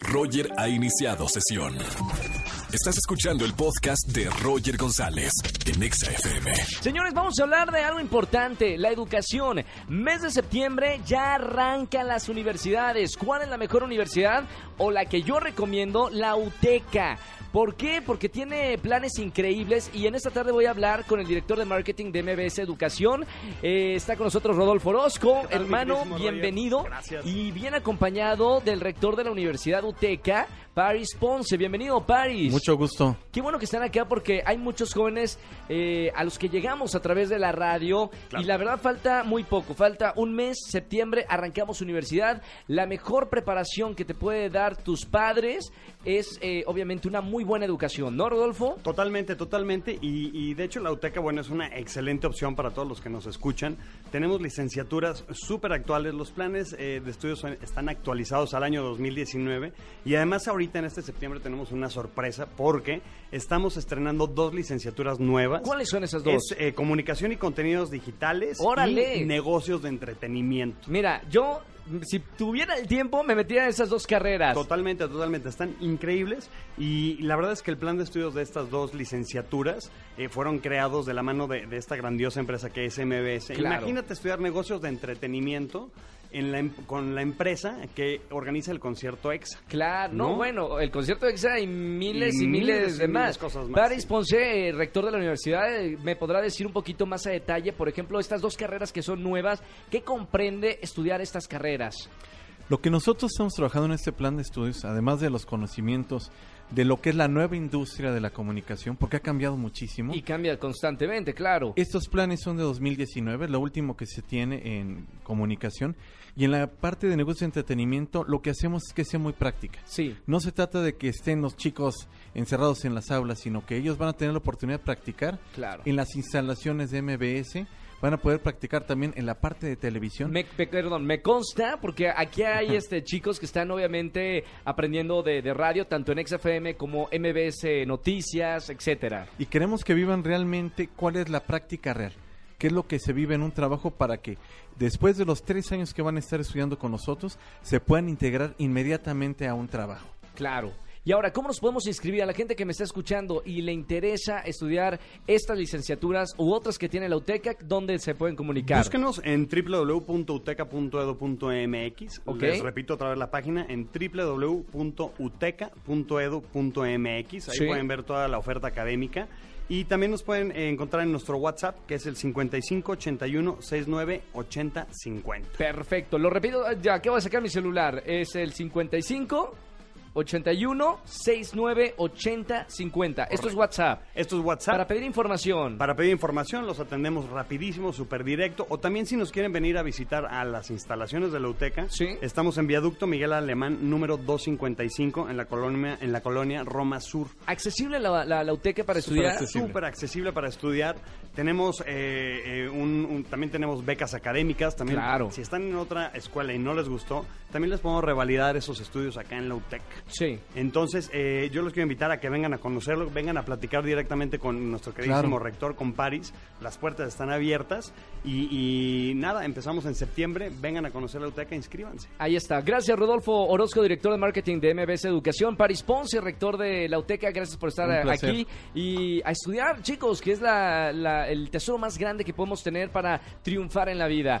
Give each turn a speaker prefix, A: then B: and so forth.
A: Roger ha iniciado sesión. Estás escuchando el podcast de Roger González en Exa FM.
B: Señores, vamos a hablar de algo importante, la educación. Mes de septiembre ya arrancan las universidades. ¿Cuál es la mejor universidad? O la que yo recomiendo, la UTECA. ¿Por qué? Porque tiene planes increíbles y en esta tarde voy a hablar con el director de marketing de MBS Educación. Eh, está con nosotros Rodolfo Orozco.
C: tal,
B: Hermano, bienvenido.
C: Gracias.
B: Y bien acompañado del rector de la Universidad UTECA, Paris Ponce. Bienvenido, Paris.
D: Mucho gusto.
B: Qué bueno que están acá porque hay muchos jóvenes eh, a los que llegamos a través de la radio y la verdad falta muy poco, falta un mes, septiembre, arrancamos universidad. La mejor preparación que te puede dar tus padres es eh, obviamente una muy buena educación, ¿no, Rodolfo?
C: Totalmente, totalmente. Y, y de hecho la UTECA, bueno, es una excelente opción para todos los que nos escuchan. Tenemos licenciaturas súper actuales. Los planes eh, de estudios son- están actualizados al año 2019. Y además ahorita en este septiembre tenemos una sorpresa porque estamos estrenando dos licenciaturas nuevas.
B: ¿Cuáles son esas dos?
C: Es eh, comunicación y contenidos digitales
B: ¡Órale!
C: y negocios de entretenimiento.
B: Mira, yo si tuviera el tiempo me metiera en esas dos carreras.
C: Totalmente, totalmente. Están increíbles y la verdad es que el plan de estudios de estas dos licenciaturas eh, fueron creados de la mano de, de esta grandiosa empresa que es MBS.
B: Claro.
C: Imagínate estudiar negocios de entretenimiento en la em- con la empresa que organiza el concierto EXA.
B: Claro, no,
C: ¿No?
B: bueno, el concierto EXA y miles y,
C: Y
B: miles,
C: miles y
B: de
C: miles
B: más.
C: cosas más,
B: Paris
C: sí.
B: Ponce, eh, rector de la universidad, eh, me podrá decir un poquito más a detalle, por ejemplo, estas dos carreras que son nuevas, ¿qué comprende estudiar estas carreras?
D: Lo que nosotros estamos trabajando en este plan de estudios, además de los conocimientos de lo que es la nueva industria de la comunicación, porque ha cambiado muchísimo.
B: Y cambia constantemente, claro.
D: Estos planes son de 2019, lo último que se tiene en comunicación. Y en la parte de negocio de entretenimiento, lo que hacemos es que sea muy práctica.
B: Sí.
D: No se trata de que estén los chicos encerrados en las aulas, sino que ellos van a tener la oportunidad de practicar
B: Claro.
D: en las instalaciones de MBS, van a poder practicar también en la parte de televisión.
B: Me, pe- perdón, me consta porque aquí hay este chicos que están obviamente aprendiendo de, de radio, tanto en XFM como MBS Noticias, etcétera.
D: y queremos que vivan realmente cuál es la práctica real, qué es lo que se vive en un trabajo para que después de los tres años que van a estar estudiando con nosotros se puedan integrar inmediatamente a un trabajo.
B: Claro. Y ahora, ¿cómo nos podemos inscribir a la gente que me está escuchando y le interesa estudiar estas licenciaturas u otras que tiene la UTECA? ¿Dónde se pueden comunicar?
C: Búsquenos en www.uteca.edu.mx.
B: Ok.
C: Les repito otra vez la página en www.uteca.edu.mx. Ahí
B: Sí.
C: pueden ver toda la oferta académica. Y también nos pueden eh, encontrar en nuestro WhatsApp, que es el 55 81 69 80 50.
B: Perfecto. Lo repito, ya acabo de sacar mi celular. Es el 55 81 69 80 50. Esto es WhatsApp.
C: Esto es WhatsApp.
B: Para pedir información.
C: Para pedir información los atendemos rapidísimo, súper directo. O también si nos quieren venir a visitar a las instalaciones de la UTECA,
B: Sí.
C: estamos en Viaducto Miguel Alemán número 255 en la colonia, en la colonia Roma Sur.
B: ¿Accesible la, la, la UTECA para estudiar?
C: Súper accesible para estudiar. Tenemos eh, eh, un, un- también tenemos becas académicas. También,
B: Claro.
C: Si están en otra escuela y no les gustó, también les podemos revalidar esos estudios acá en la UTEC.
B: Sí.
C: Entonces, eh, yo los quiero invitar a que vengan a conocerlo, vengan a platicar directamente con nuestro queridísimo
D: Claro.
C: rector, con Paris. Las puertas están abiertas y, y nada, empezamos en septiembre. Vengan a conocer la UTECA, inscríbanse.
B: Ahí está. Gracias, Rodolfo Orozco, director de marketing de MBS Educación. Paris Ponce, rector de la UTECA. Gracias por estar aquí. Y a estudiar, chicos, que es la, la- el tesoro más grande que podemos tener para triunfar en la vida.